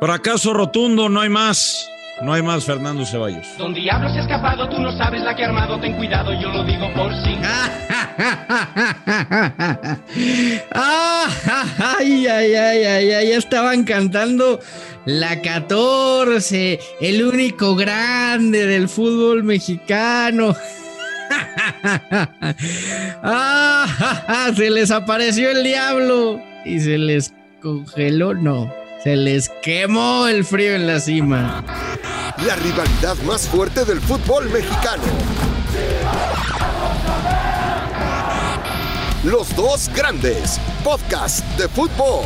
Fracaso rotundo, no hay más. No hay más, Fernando Ceballos. Don Diablo se ha escapado, tú no sabes la que ha armado, ten cuidado, yo lo digo por sí. ay, ay, ay, ay, ay, ya estaban cantando la 14, el único grande del fútbol mexicano. ah, se les apareció el diablo y se les congeló, no, se les quemó el frío en la cima la rivalidad más fuerte del fútbol mexicano. Los dos grandes, podcast de fútbol.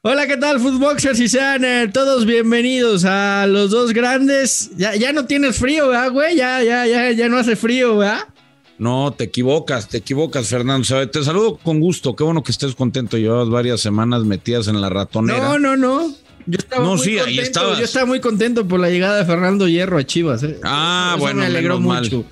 Hola, ¿qué tal, Footboxers? Y sean eh, todos bienvenidos a los dos grandes. Ya, ya no tienes frío, ¿verdad, güey? Ya, ya, ya, ya no hace frío, ¿verdad? No, te equivocas, te equivocas, Fernando. Te saludo con gusto. Qué bueno que estés contento. Llevas varias semanas metidas en la ratonera. No, no, no. Yo estaba, muy contento, yo estaba muy contento por la llegada de Fernando Hierro a Chivas. ¿eh? Ah, bueno, me alegró menos mucho. Mal.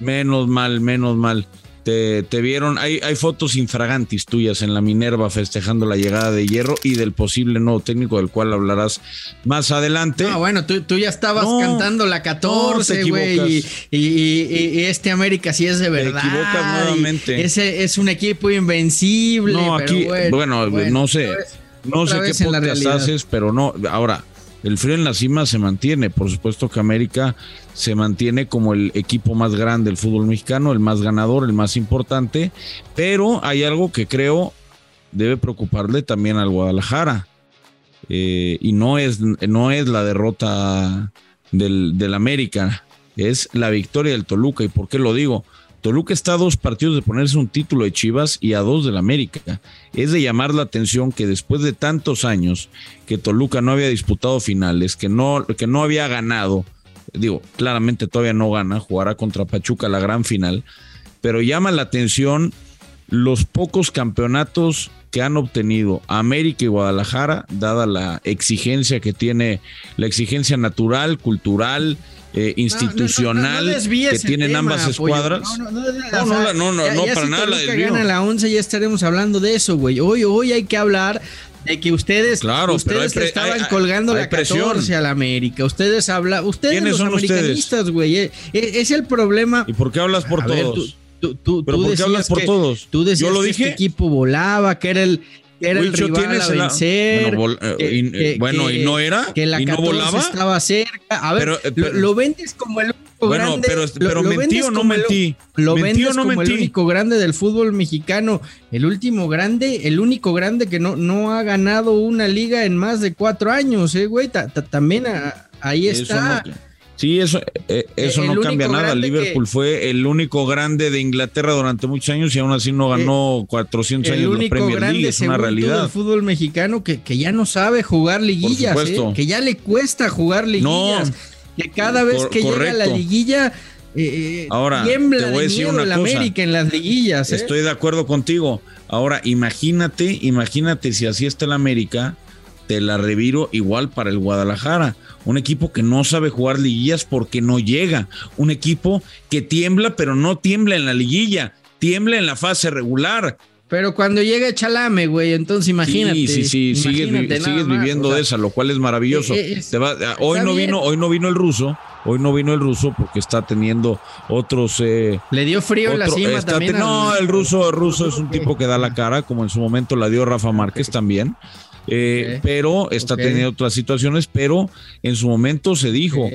Menos mal, menos mal. Te, te, vieron, hay, hay fotos infragantis tuyas en la Minerva festejando la llegada de Hierro y del posible nuevo técnico del cual hablarás más adelante. No, bueno, tú, tú ya estabas cantando la 14, güey, y, y, este América sí es de verdad. Te equivocas nuevamente. Ese es un equipo invencible. No, aquí, bueno, no sé. No sé qué podcast haces, pero no. Ahora, el frío en la cima se mantiene. Por supuesto que América se mantiene como el equipo más grande del fútbol mexicano, el más ganador, el más importante. Pero hay algo que creo debe preocuparle también al Guadalajara. Eh, y no es, no es la derrota del, del América, es la victoria del Toluca. ¿Y por qué lo digo? Toluca está a dos partidos de ponerse un título de Chivas y a dos del América. Es de llamar la atención que después de tantos años que Toluca no había disputado finales, que no, que no había ganado, digo, claramente todavía no gana, jugará contra Pachuca la gran final, pero llama la atención los pocos campeonatos que han obtenido América y Guadalajara, dada la exigencia que tiene, la exigencia natural, cultural, eh, institucional que tienen ambas escuadras. No, no, no, no, no, para nada. La gana la 11 ya estaremos hablando de eso, güey. Hoy, hoy hay que hablar de que ustedes, claro, ustedes estaban colgando la 14 a la América. Ustedes hablan, ustedes los americanistas, güey. Eh, eh, es, el problema. ¿Y por qué hablas por todos? tú, tú, ¿Pero por qué hablas por todos? Tú decías Yo lo dije. que este equipo volaba, que era el, era el rival a vencer. Bueno, y, no era. Que la ¿Y no volaba? estaba cerca. A ver, lo, vendes como el único bueno, grande. Pero, pero mentí o no mentí. lo vendes no como el único grande del fútbol mexicano. El último grande, el único grande que no, no ha ganado una liga en más de cuatro años, eh, güey. También ahí está. Sí, eso, eh, eso no cambia nada. Liverpool fue el único grande de Inglaterra durante muchos años y aún así no ganó 400 eh, años de Premier League. Es una realidad. El fútbol mexicano que, que, ya no sabe jugar liguillas, eh, que ya le cuesta jugar liguillas. que cada vez que llega a la liguilla Ahora, tiembla te voy a decir una cosa. América en las liguillas. Estoy de acuerdo contigo. Ahora, imagínate, imagínate si así está el América te la reviro igual para el Guadalajara. Un equipo que no sabe jugar liguillas porque no llega. Un equipo que tiembla, pero no tiembla en la liguilla, tiembla en la fase regular. Pero cuando llega Chalame, güey, entonces imagínate. Sí, sí, sí, sigues, viviendo de esa, lo cual es maravilloso. Eh, eh, hoy no vino, hoy no vino el ruso, hoy no vino el ruso porque está teniendo otros. Eh, Le dio frío en la cima también. No, el ruso, el ruso es un tipo que da la cara, como en su momento la dio Rafa Márquez también. Eh, pero está teniendo otras situaciones, pero en su momento se dijo,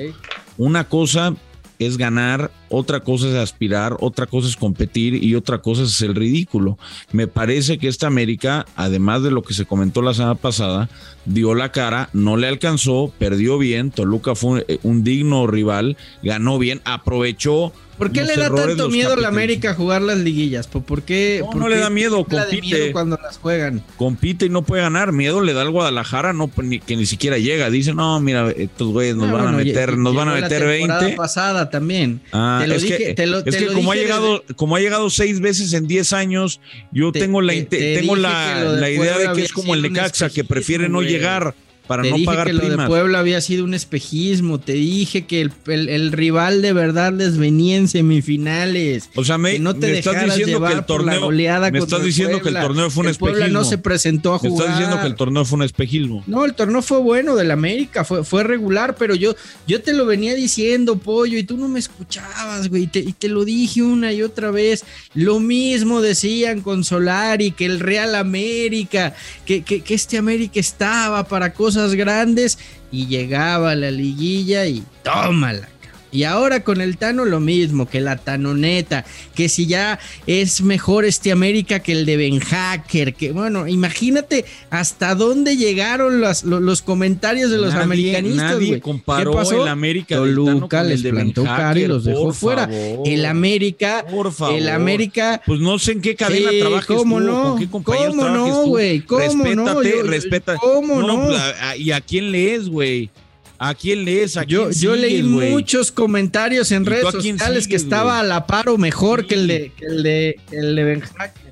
una cosa es ganar, otra cosa es aspirar, otra cosa es competir y otra cosa es el ridículo. Me parece que esta América, además de lo que se comentó la semana pasada, dio la cara, no le alcanzó, perdió bien, Toluca fue un digno rival, ganó bien, aprovechó ¿Por qué le da tanto miedo a la América jugar las liguillas? ¿Por qué? No, le da miedo, compite. cuando las juegan. Compite y no puede ganar. Miedo le da al Guadalajara, no, que ni siquiera llega. Dice, no, mira, estos güeyes nos van a meter, nos van a meter la 20. pasada también. Ah, es que, es que como, ha llegado, como ha llegado seis veces en diez años, yo tengo la, tengo la, la idea de que es como el Necaxa, que prefiere no llegar para te no dije pagar que lo de Puebla había sido un espejismo. Te dije que el, rival de verdad les venía en semifinales. O sea, me, no te me estás diciendo que el torneo, me estás diciendo que el torneo fue un espejismo. Puebla no se presentó a jugar. Me estás diciendo que el torneo fue un espejismo. No, el torneo fue bueno del América, fue, fue regular, pero yo, yo te lo venía diciendo, pollo, y tú no me escuchabas, güey, y te, y te lo dije una y otra vez. Lo mismo decían con Solari, que el Real América, que, que, que este América estaba para cosas grandes y llegaba la liguilla y tómala. Y ahora con el Tano lo mismo, que la Tanoneta, que si ya es mejor este América que el de Ben Hacker, que bueno, imagínate hasta dónde llegaron los, los, comentarios de los americanistas. Nadie comparó ¿Qué pasó? el América Toluca les plantó cara y los dejó fuera. el América, por favor. el América. Pues no sé en qué cadena sí, trabajas ¿cómo tú, no? con qué compañeros ¿Cómo no, güey? ¿Cómo Respétate, no? respeta. ¿Cómo no? ¿Y a quién lees, güey? ¿A quién lees? ¿A quién yo, yo leí wey? muchos comentarios en redes sociales que estaba wey? a la par o mejor sí. que, el de, que el de, que el de Ben Hacker.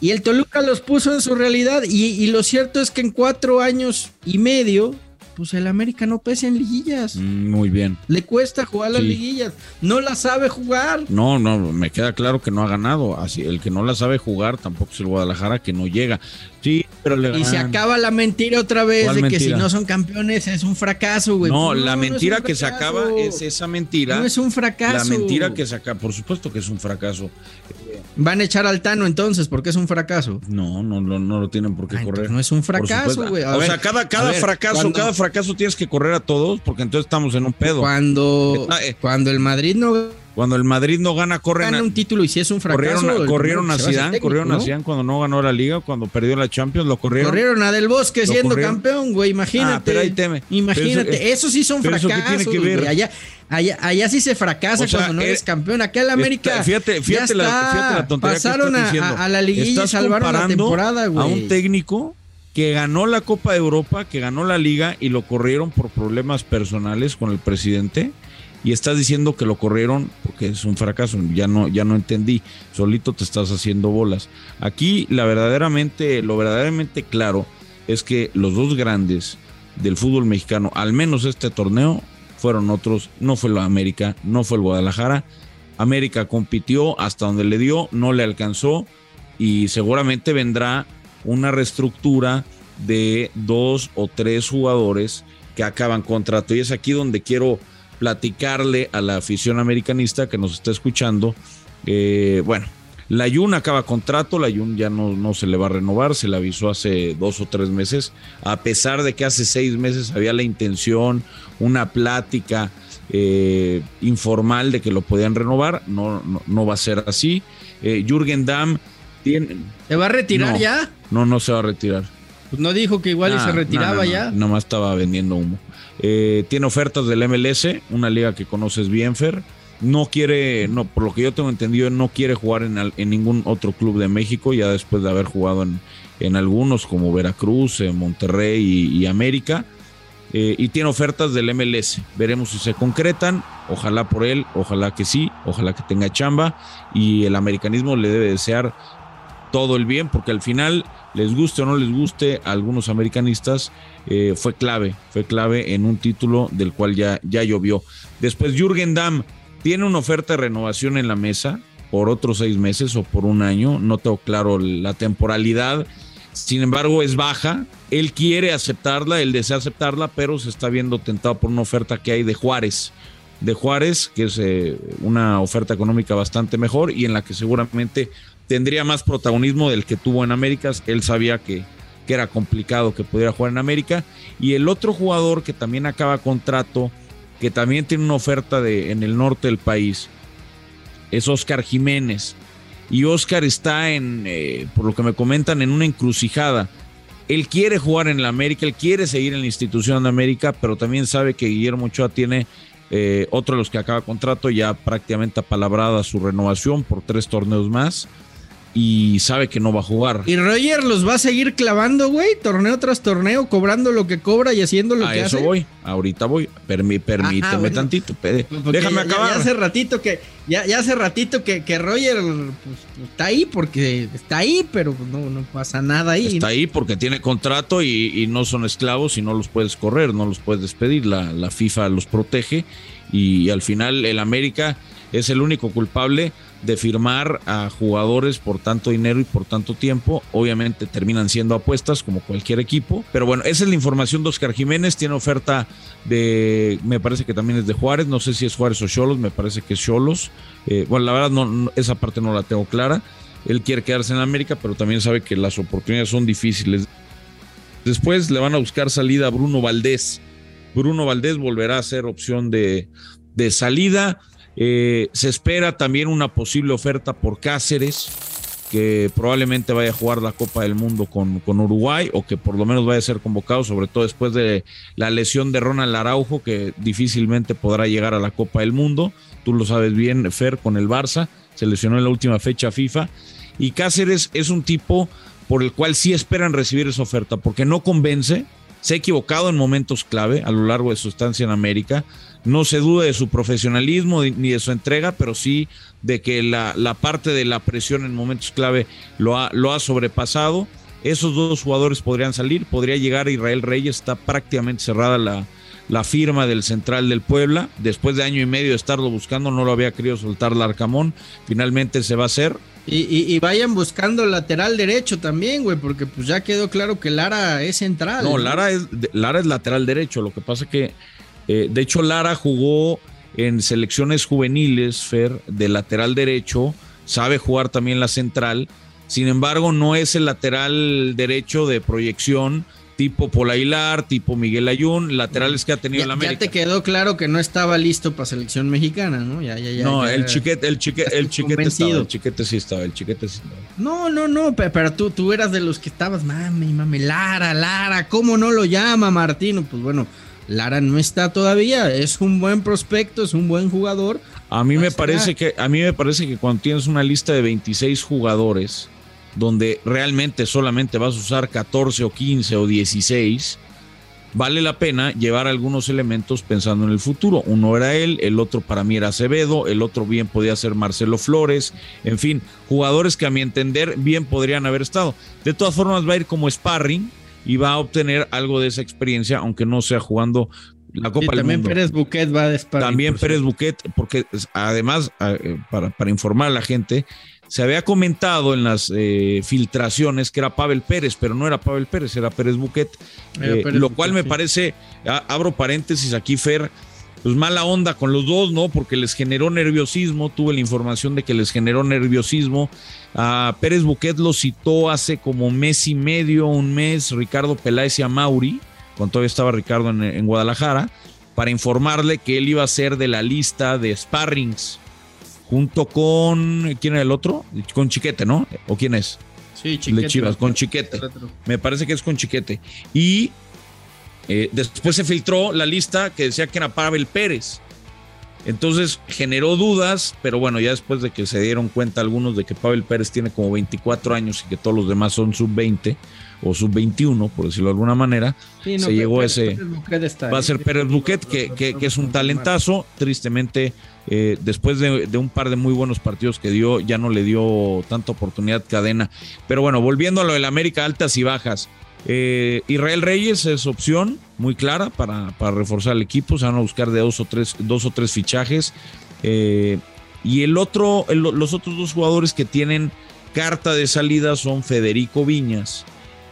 Y el Toluca los puso en su realidad y, y lo cierto es que en cuatro años y medio pues el América no pesa en liguillas. Mm, muy bien. Le cuesta jugar las sí. liguillas. No la sabe jugar. No, no, me queda claro que no ha ganado. Así, el que no la sabe jugar tampoco es el Guadalajara que no llega. Sí, pero le Y se acaba la mentira otra vez de mentira? que si no son campeones es un fracaso, güey. No, no, la mentira no que se acaba es esa mentira. No es un fracaso. La mentira que se acaba, por supuesto que es un fracaso. Van a echar al Tano entonces, porque es un fracaso. No, no, no, no lo tienen por qué Ay, correr. No es un fracaso, güey. O ver, sea, cada, cada ver, fracaso, cuando, cada fracaso tienes que correr a todos, porque entonces estamos en un pedo. Cuando, eh, cuando el Madrid no cuando el Madrid no gana, corren gana un título y si es un fracaso. Corrieron, corrieron a Zidane, corrieron ¿no? a Zidane cuando no ganó la liga, cuando perdió la Champions, lo corrieron. Corrieron a Del Bosque siendo corrieron. campeón, güey, imagínate. Ah, pero ahí teme. Imagínate, eso, eso, sí son fracasos. Eso tiene que ver. Allá, allá, allá, sí se fracasa o sea, cuando no eres campeón. Acá el América. Está, fíjate, fíjate, la, fíjate la tontería Pasaron que estás a, a, la liguilla y salvaron la temporada, güey. A un técnico que ganó la Copa de Europa, que ganó la liga y lo corrieron por problemas personales con el presidente y estás diciendo que lo corrieron porque es un fracaso, ya no, ya no entendí, solito te estás haciendo bolas. Aquí la verdaderamente, lo verdaderamente claro es que los dos grandes del fútbol mexicano, al menos este torneo, fueron otros, no fue la América, no fue el Guadalajara. América compitió hasta donde le dio, no le alcanzó y seguramente vendrá una reestructura de dos o tres jugadores que acaban contrato. Y es aquí donde quiero platicarle a la afición americanista que nos está escuchando. Eh, bueno, la Jun acaba contrato, la Jun ya no, no, se le va a renovar, se le avisó hace dos o tres meses, a pesar de que hace seis meses había la intención, una plática eh, informal de que lo podían renovar, no, no, no va a ser así. Eh, Jürgen Damm tiene... ¿Se va a retirar ya? No, no se va a retirar. Pues no dijo que igual y se retiraba ya. Nomás estaba vendiendo humo. Eh, tiene ofertas del MLS, una liga que conoces bien, Fer. No quiere, no, por lo que yo tengo entendido, no quiere jugar en, en ningún otro club de México, ya después de haber jugado en, en algunos como Veracruz, en Monterrey y, y América. Eh, y tiene ofertas del MLS. Veremos si se concretan. Ojalá por él, ojalá que sí, ojalá que tenga chamba. Y el americanismo le debe desear todo el bien, porque al final, les guste o no les guste a algunos americanistas, eh, fue clave, fue clave en un título del cual ya, ya llovió. Después, Jürgen Damm tiene una oferta de renovación en la mesa por otros seis meses o por un año, no tengo claro la temporalidad. Sin embargo, es baja. Él quiere aceptarla, él desea aceptarla, pero se está viendo tentado por una oferta que hay de Juárez. De Juárez, que es eh, una oferta económica bastante mejor y en la que seguramente tendría más protagonismo del que tuvo en América. Él sabía que, que era complicado que pudiera jugar en América. Y el otro jugador que también acaba contrato, que también tiene una oferta de, en el norte del país, es Oscar Jiménez. Y Oscar está en, eh, por lo que me comentan, en una encrucijada. Él quiere jugar en la América, él quiere seguir en la institución de América, pero también sabe que Guillermo Ochoa tiene eh, otro de los que acaba contrato, ya prácticamente apalabrada su renovación por tres torneos más. Y sabe que no va a jugar. Y Roger los va a seguir clavando, güey, torneo tras torneo, cobrando lo que cobra y haciendo lo que hace. A eso voy, ahorita voy. permíteme tantito. Déjame acabar. Ya hace ratito que, ya, ya hace ratito que, que Roger pues, está ahí porque está ahí, pero no, no pasa nada ahí. Está ahí porque tiene contrato y, no son esclavos y no los puedes correr, no los puedes despedir. La, la FIFA los protege y al final el América es el único culpable de firmar a jugadores por tanto dinero y por tanto tiempo. Obviamente terminan siendo apuestas como cualquier equipo. Pero bueno, esa es la información de Oscar Jiménez. Tiene oferta de, me parece que también es de Juárez. No sé si es Juárez o Cholos, me parece que es Cholos. Eh, bueno, la verdad no, esa parte no la tengo clara. Él quiere quedarse en América, pero también sabe que las oportunidades son difíciles. Después le van a buscar salida a Bruno Valdés. Bruno Valdés volverá a ser opción de, de salida. Eh, se espera también una posible oferta por Cáceres, que probablemente vaya a jugar la Copa del Mundo con, con, Uruguay o que por lo menos vaya a ser convocado, sobre todo después de la lesión de Ronald Araujo, que difícilmente podrá llegar a la Copa del Mundo. Tú lo sabes bien, Fer, con el Barça, se lesionó en la última fecha FIFA. Y Cáceres es un tipo por el cual sí esperan recibir esa oferta, porque no convence, se ha equivocado en momentos clave a lo largo de su estancia en América. No se duda de su profesionalismo ni de su entrega, pero sí de que la, la parte de la presión en momentos clave lo ha, lo ha sobrepasado. Esos dos jugadores podrían salir, podría llegar Israel Reyes, está prácticamente cerrada la, la firma del central del Puebla. Después de año y medio de estarlo buscando, no lo había querido soltar Larcamón. Finalmente se va a hacer. Y, vayan buscando lateral derecho también, güey, porque pues ya quedó claro que Lara es central. No, Lara es, Lara es lateral derecho. Lo que pasa que eh, de hecho, Lara jugó en selecciones juveniles, Fer, de lateral derecho, sabe jugar también la central. Sin embargo, no es el lateral derecho de proyección tipo Polailar, tipo Miguel Ayun, laterales que ha tenido la América. Ya te quedó claro que no estaba listo para selección mexicana, ¿no? Ya, ya, ya. No, el chiquete, el chiquete, el chiquete estaba, el chiquete sí estaba, el chiquete sí estaba. No, no, no, pero tú, tú eras de los que estabas, mami, mami, Lara, Lara, ¿cómo no lo llama Martino? Pues bueno, Lara no está todavía, es un buen prospecto, es un buen jugador. A mí me parece que a mí me parece que cuando tienes una lista de 26 jugadores donde realmente solamente vas a usar 14 o 15 o 16, vale la pena llevar algunos elementos pensando en el futuro. Uno era él, el otro para mí era Acevedo, el otro bien podía ser Marcelo Flores, en fin, jugadores que a mi entender bien podrían haber estado. De todas formas va a ir como sparring y va a obtener algo de esa experiencia, aunque no sea jugando la Copa del también Pérez Buquet va a disparar. También Pérez Buquet, porque además, eh, para, para, informar a la gente, se había comentado en las eh, filtraciones que era Pavel Pérez, pero no era Pavel Pérez, era Pérez Buquet, eh, lo cual me parece, abro paréntesis aquí, Fer, pues mala onda con los dos, ¿no? Porque les generó nerviosismo, tuve la información de que les generó nerviosismo. A Pérez Buquet lo citó hace como mes y medio, un mes, Ricardo Peláez y a Mauri, cuando todavía estaba Ricardo en, Guadalajara, para informarle que él iba a ser de la lista de sparrings, junto con, ¿quién era el otro? Con Chiquete, ¿no? ¿O quién es? Sí, Chiquete. con Chiquete. Me parece que es con Chiquete. Y eh, después se filtró la lista que decía que era Pavel Pérez. Entonces generó dudas, pero bueno, ya después de que se dieron cuenta algunos de que Pavel Pérez tiene como 24 años y que todos los demás son sub-20 o sub-21, por decirlo de alguna manera, se llegó a ese... va a ser Pérez Buquet, que, que, es un talentazo. Tristemente, eh, después de, de, un par de muy buenos partidos que dio, ya no le dio tanta oportunidad cadena. Pero bueno, volviendo a lo del América, altas y bajas. Eh, Israel Reyes es opción muy clara para, reforzar el equipo. Se van a buscar de dos o tres, dos o tres fichajes. Eh, y el otro, los otros dos jugadores que tienen carta de salida son Federico Viñas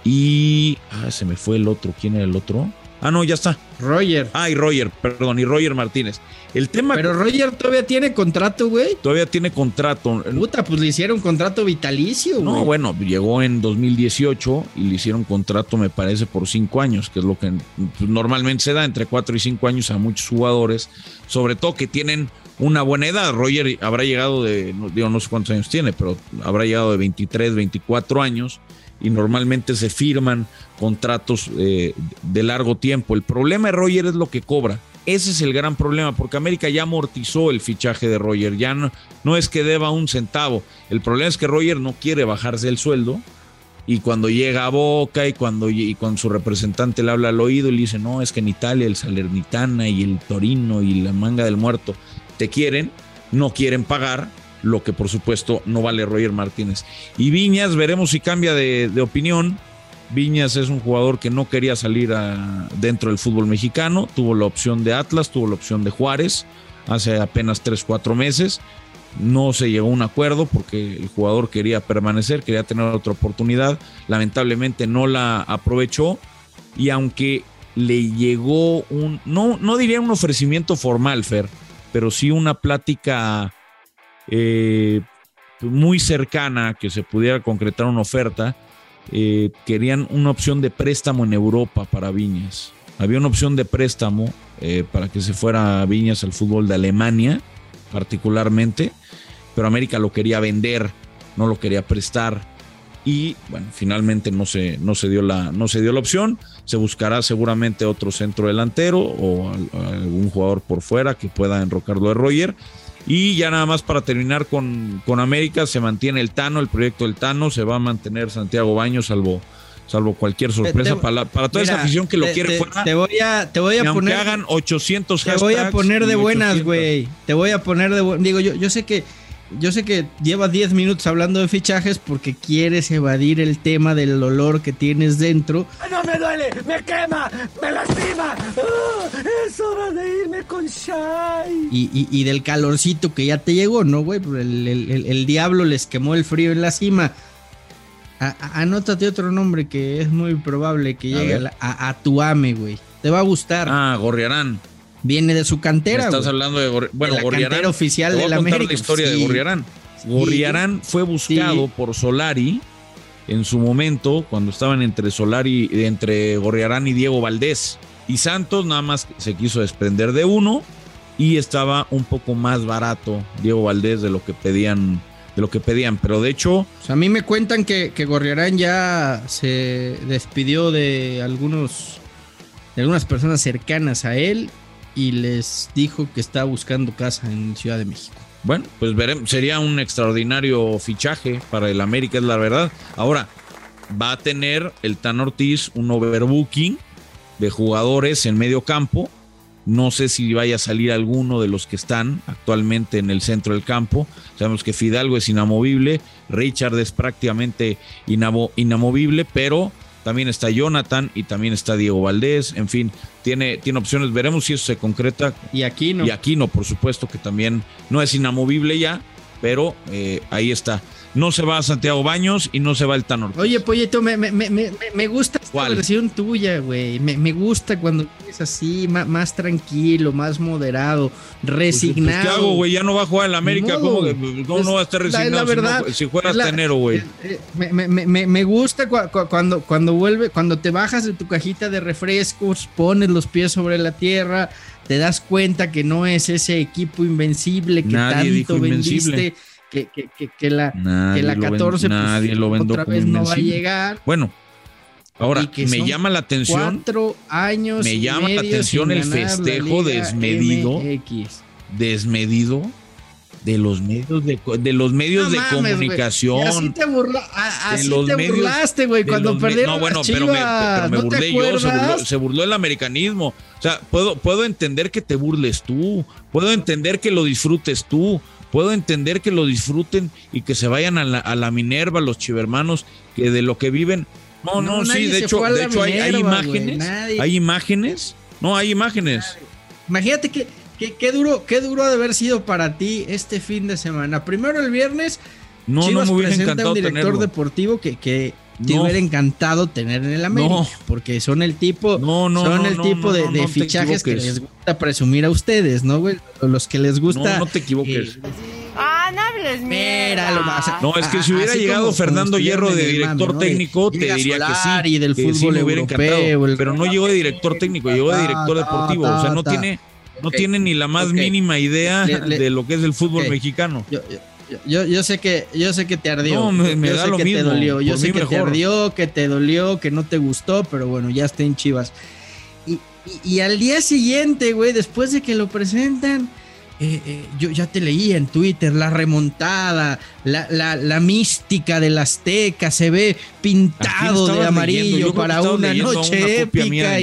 y. Ah, se me fue el otro. ¿Quién era el otro? Ah, no, ya está. Roger. Ah, y Roger, perdón, y Roger Martínez. El tema. Pero Roger todavía tiene contrato, güey. Todavía tiene contrato. Puta, pues le hicieron contrato vitalicio, No, bueno, llegó en 2018 y le hicieron contrato, me parece, por cinco años, que es lo que pues, normalmente se da entre cuatro y cinco años a muchos jugadores, sobre todo que tienen una buena edad. Roger habrá llegado de, digo, no sé cuántos años tiene, pero habrá llegado de 23, 24 años y normalmente se firman contratos eh, de largo tiempo. El problema de Roger es lo que cobra. Ese es el gran problema, porque América ya amortizó el fichaje de Roger, ya no, es que deba un centavo. El problema es que Roger no quiere bajarse el sueldo y cuando llega a Boca y cuando y con su representante le habla al oído y le dice, no, es que en Italia el Salernitana y el Torino y la manga del muerto te quieren, no quieren pagar, lo que por supuesto no vale Roger Martínez. Y Viñas, veremos si cambia de, opinión. Viñas es un jugador que no quería salir dentro del fútbol mexicano, tuvo la opción de Atlas, tuvo la opción de Juárez hace apenas 3, 4 meses. No se llegó a un acuerdo porque el jugador quería permanecer, quería tener otra oportunidad. Lamentablemente no la aprovechó y aunque le llegó un, no, no diría un ofrecimiento formal, Fer, pero sí una plática eh, muy cercana que se pudiera concretar una oferta. Eh, querían una opción de préstamo en Europa para Viñas. Había una opción de préstamo eh, para que se fuera a Viñas al fútbol de Alemania, particularmente, pero América lo quería vender, no lo quería prestar. Y bueno, finalmente no se, no se, dio, la, no se dio la opción. Se buscará seguramente otro centro delantero o algún jugador por fuera que pueda enrocarlo de Roger. Y ya nada más para terminar con, con América, se mantiene el Tano, el proyecto del Tano, se va a mantener Santiago Baños, salvo salvo cualquier sorpresa para, para toda esa afición que lo quiere fuera. Te voy a, te voy a poner. hagan 800 Te voy a poner de buenas, güey. Te voy a poner de buenas. Digo, yo, yo sé que yo sé que llevas 10 minutos hablando de fichajes porque quieres evadir el tema del olor que tienes dentro. No me duele, me quema, me lastima. ¡Ah! es hora de irme con Shai. Y, del calorcito que ya te llegó, ¿no, güey? El, el, diablo les quemó el frío en la cima. anótate otro nombre que es muy probable que llegue a, a, tu ame, güey. Te va a gustar. Ah, Gorriarán. Viene de su cantera. Estás hablando de, bueno, la cantera oficial de la América. la historia de Gorriarán. Gorriarán fue buscado por Solari en su momento cuando estaban entre Solari, entre Gorriarán y Diego Valdés. Y Santos nada más se quiso desprender de uno y estaba un poco más barato Diego Valdés de lo que pedían de lo que pedían, pero de hecho... a mí me cuentan que, que Gorriarán ya se despidió de algunos de algunas personas cercanas a él y les dijo que está buscando casa en Ciudad de México. Bueno, pues veremos, sería un extraordinario fichaje para el América, es la verdad. Ahora, va a tener el Tan Ortiz un overbooking de jugadores en medio campo. No sé si vaya a salir alguno de los que están actualmente en el centro del campo. Sabemos que Fidalgo es inamovible, Richard es prácticamente inamovible, pero también está Jonathan y también está Diego Valdés, en fin, tiene, tiene opciones, veremos si eso se concreta. Y aquí no. Y aquí no, por supuesto que también no es inamovible ya, pero eh, ahí está no se va a Santiago Baños y no se va el Tanor. Oye, Pollito, me, me, me, me gusta esta versión tuya, güey. Me, gusta cuando es así, más, tranquilo, más moderado, resignado. Pues, ¿Qué hago, güey? Ya no va a jugar en la América. ¿Cómo, no va a estar resignado la, verdad, si, fueras tenero, güey? Eh, me, gusta cuando, cuando vuelve, cuando te bajas de tu cajita de refrescos, pones los pies sobre la tierra, te das cuenta que no es ese equipo invencible que tanto vendiste que, que, que, la, que la 14 nadie lo pues, otra vez no va a llegar. Bueno, ahora me llama la atención. Cuatro años. Me llama la atención el festejo desmedido. Desmedido de los medios de, de los medios de comunicación. así te, burlaste, güey, cuando perdieron No, bueno, pero me, pero me burlé yo, se burló, se burló, el americanismo. O sea, puedo, puedo entender que te burles tú, puedo entender que lo disfrutes tú, puedo entender que lo disfruten y que se vayan a la, Minerva, los chivermanos, que de lo que viven. No, no, sí, de hecho, de hecho hay, imágenes, hay imágenes, no, hay imágenes. Imagínate que, qué duro, qué duro ha de haber sido para ti este fin de semana. Primero el viernes, no, no me hubiera encantado un director deportivo que, que te hubiera encantado tener en el América, porque son el tipo, son el tipo de, fichajes que les gusta presumir a ustedes, ¿no, güey? Los que les gusta. No, no te equivoques. ah, no hables mira, lo más, No, es que si hubiera llegado Fernando Hierro de director técnico, te diría que sí. Y del fútbol hubiera encantado. Pero no llegó de director técnico, llegó de director deportivo. O sea, no tiene, no tiene ni la más mínima idea de lo que es el fútbol mexicano. Yo, yo, sé que yo sé que te ardió. No, me, da lo que mismo. te dolió. Yo sé que te ardió, que te dolió, que no te gustó, pero bueno, ya está en Chivas. Y y, al día siguiente, güey, después de que lo presentan, eh, eh, yo ya te leí en Twitter, la remontada, la, la, mística del Azteca, se ve pintado de amarillo para una noche épica.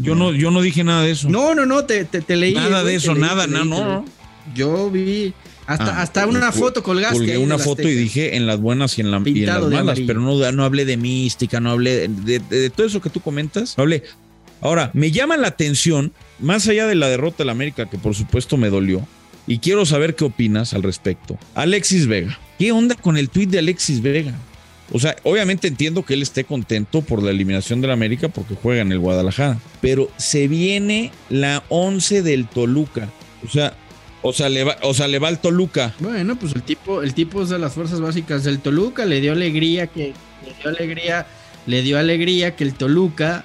Yo no, yo no dije nada de eso. No, no, no, te, te, leí. Nada de eso, nada, no, no. Yo vi hasta, ah, hasta una foto colgaste. Colgué una foto y dije en las buenas y en, las malas, pero no, no hablé de mística, no hablé de, todo eso que tú comentas. No hablé. Ahora, me llama la atención, más allá de la derrota de la América, que por supuesto me dolió, y quiero saber qué opinas al respecto. Alexis Vega. ¿Qué onda con el tuit de Alexis Vega? O sea, obviamente entiendo que él esté contento por la eliminación de la América porque juega en el Guadalajara, pero se viene la 11 del Toluca. O sea, o sea, le va, o sea, le va al Toluca. Bueno, pues el tipo, el tipo es de las fuerzas básicas del Toluca, le dio alegría que, le dio alegría, le dio alegría que el Toluca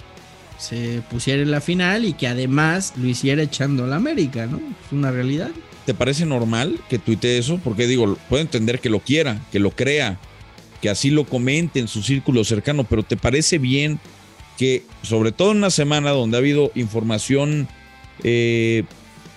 se pusiera en la final y que además lo hiciera echando a la América, ¿no? Es una realidad. ¿Te parece normal que tuite eso? Porque digo, puedo entender que lo quiera, que lo crea, que así lo comente en su círculo cercano, pero ¿te parece bien que, sobre todo en una semana donde ha habido información eh,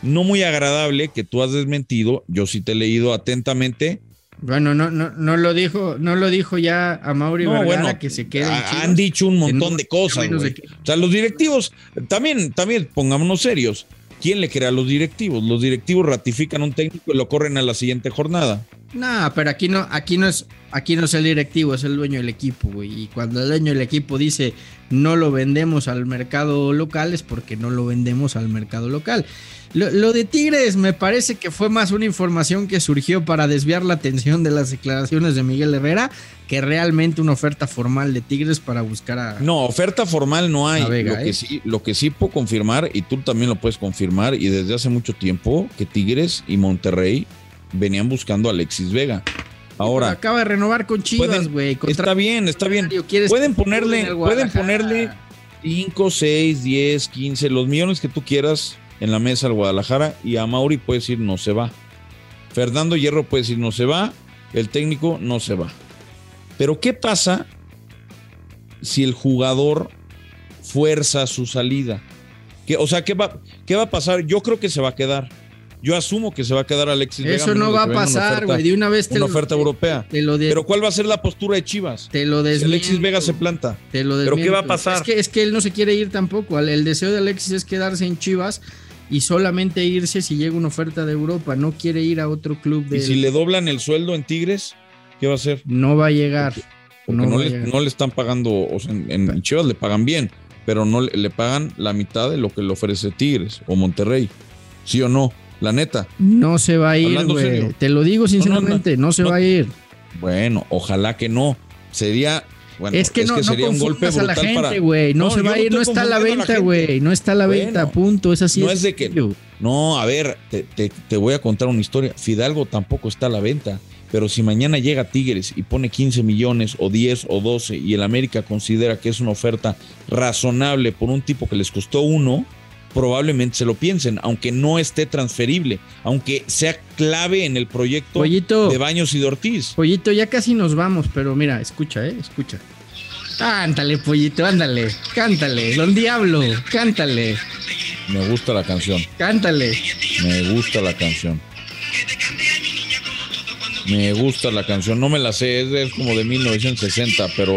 no muy agradable que tú has desmentido. Yo sí te he leído atentamente. Bueno, no, no, no lo dijo, no lo dijo ya a Mauri Vergara que se queda. Han dicho un montón de cosas. O sea, los directivos, también, también pongámonos serios. ¿Quién le crea a los directivos? Los directivos ratifican un técnico y lo corren a la siguiente jornada. No, pero aquí no, aquí no es, aquí no es el directivo, es el dueño del equipo, güey. Y cuando el dueño del equipo dice no lo vendemos al mercado local, es porque no lo vendemos al mercado local. Lo, de Tigres me parece que fue más una información que surgió para desviar la atención de las declaraciones de Miguel Herrera que realmente una oferta formal de Tigres para buscar a. No, oferta formal no hay. lo, que ¿eh? sí, lo que sí puedo confirmar, y tú también lo puedes confirmar, y desde hace mucho tiempo, que Tigres y Monterrey venían buscando a Alexis Vega. Ahora. Acaba de renovar con Chivas, güey. Está bien, está bien. Pueden ponerle, pueden ponerle 5, 6, 10, 15, los millones que tú quieras en la mesa al Guadalajara y a Mauri puede decir no se va. Fernando Hierro puede decir no se va, el técnico no se va. Pero ¿qué pasa si el jugador fuerza su salida? ¿Qué, o sea, ¿qué va, ¿qué va a pasar? Yo creo que se va a quedar. Yo asumo que se va a quedar Alexis Eso no va a pasar, güey. De una vez te Una oferta europea. Pero ¿cuál va a ser la postura de Chivas? Te lo Si Alexis Vega se planta. Te lo ¿Pero qué va a pasar? Es que, es que él no se quiere ir tampoco. El deseo de Alexis es quedarse en Chivas y solamente irse si llega una oferta de Europa, no quiere ir a otro club de... ¿Y si le doblan el sueldo en Tigres? ¿Qué va a hacer? No va a llegar. Porque, no, le, están pagando, o sea, en, Chivas le pagan bien, pero no le, pagan la mitad de lo que le ofrece Tigres o Monterrey. ¿Sí o no? La neta. No se va a ir, güey. Te lo digo sinceramente, no, se va a ir. Bueno, ojalá que no. Sería es que no, sería un golpe a la gente, güey. No, se va a ir, no está a la venta, güey. No está a la venta, punto. Es así. No es de que. No, a ver, te, voy a contar una historia. Fidalgo tampoco está a la venta. Pero si mañana llega Tigres y pone 15 millones o 10 o 12 y el América considera que es una oferta razonable por un tipo que les costó uno, probablemente se lo piensen, aunque no esté transferible, aunque sea clave en el proyecto de Baños y de Ortiz. Pollito, ya casi nos vamos, pero mira, escucha, eh, escucha. Cántale, pollito, ándale, cántale, don Diablo, cántale. Me gusta la canción. Cántale. Me gusta la canción. Me gusta la canción, no me la sé, es, como de 1960, pero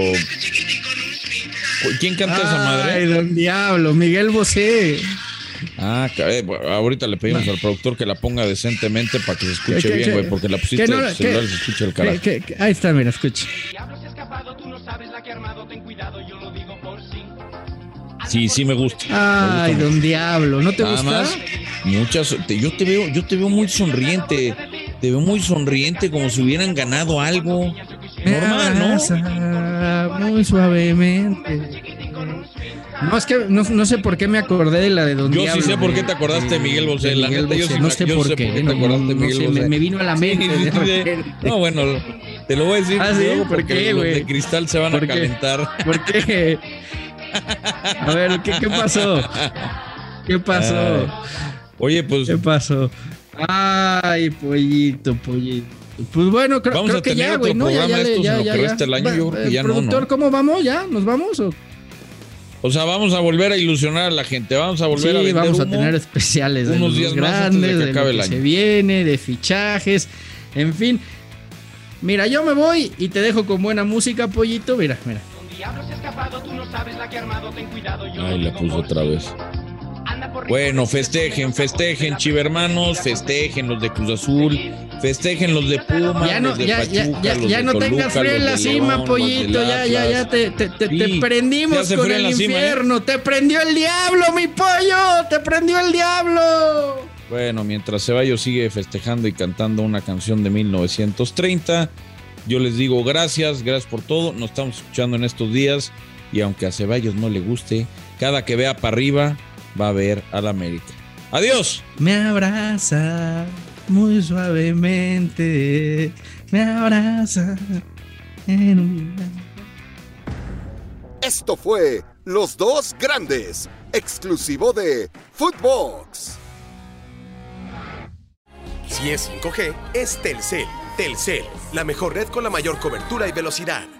¿Quién canta esa madre? Ay, don Diablo, Miguel Bosé. Ah, eh, ahorita le pedimos al productor que la ponga decentemente para que se escuche bien, güey, porque la pusiste en el celular se escucha el carajo. ahí está, mira, escucha. Sí, sí me gusta. Ay, don Diablo, ¿no te Nada gusta? Más, muchas, yo te veo, yo te veo muy sonriente, te veo muy sonriente, como si hubieran ganado algo. Normal, ¿no? Muy suavemente. No, es que no, sé por qué me acordé de la de Don Yo sí sé por qué te acordaste de Miguel Bosé. La Miguel Bosé. no sé por qué. te acordaste de Miguel Bosé. Me, vino a la mente. no, bueno, te lo voy a decir ¿Ah, luego porque los de cristal se van a calentar. ¿Por qué? A ver, ¿qué, qué pasó? ¿Qué pasó? oye, pues. ¿Qué pasó? Ay, pollito, pollito. Pues bueno, creo, vamos creo a que ya, güey, ¿no? ya, ya, ya, ya, año, yo creo que ya no, ¿no? ¿Cómo vamos? ¿Ya? ¿Nos vamos? O... O sea, vamos a volver a ilusionar a la gente, vamos a volver a vender vamos a tener especiales unos días grandes, de, que de se viene, de fichajes, en fin. Mira, yo me voy y te dejo con buena música, pollito. Mira, mira. Ay, la puso otra vez. Bueno, festejen, festejen, chivermanos, festejen los de Cruz Azul, festejen los de Puma, ya no, los de ya, Pachuca, ya, ya, no tengas frío en la cima, pollito, ya, ya, ya te, te, te, prendimos con el ¿eh? infierno, te prendió el diablo, mi pollo, te prendió el diablo. Bueno, mientras Ceballos sigue festejando y cantando una canción de 1930, yo les digo gracias, gracias por todo, nos estamos escuchando en estos días y aunque a Ceballos no le guste, cada que vea para arriba va a ver al América. Adiós. Me abraza muy suavemente, me abraza Esto fue Los Dos Grandes, exclusivo de Footbox. Si es 5G, es Telcel. Telcel, la mejor red con la mayor cobertura y velocidad.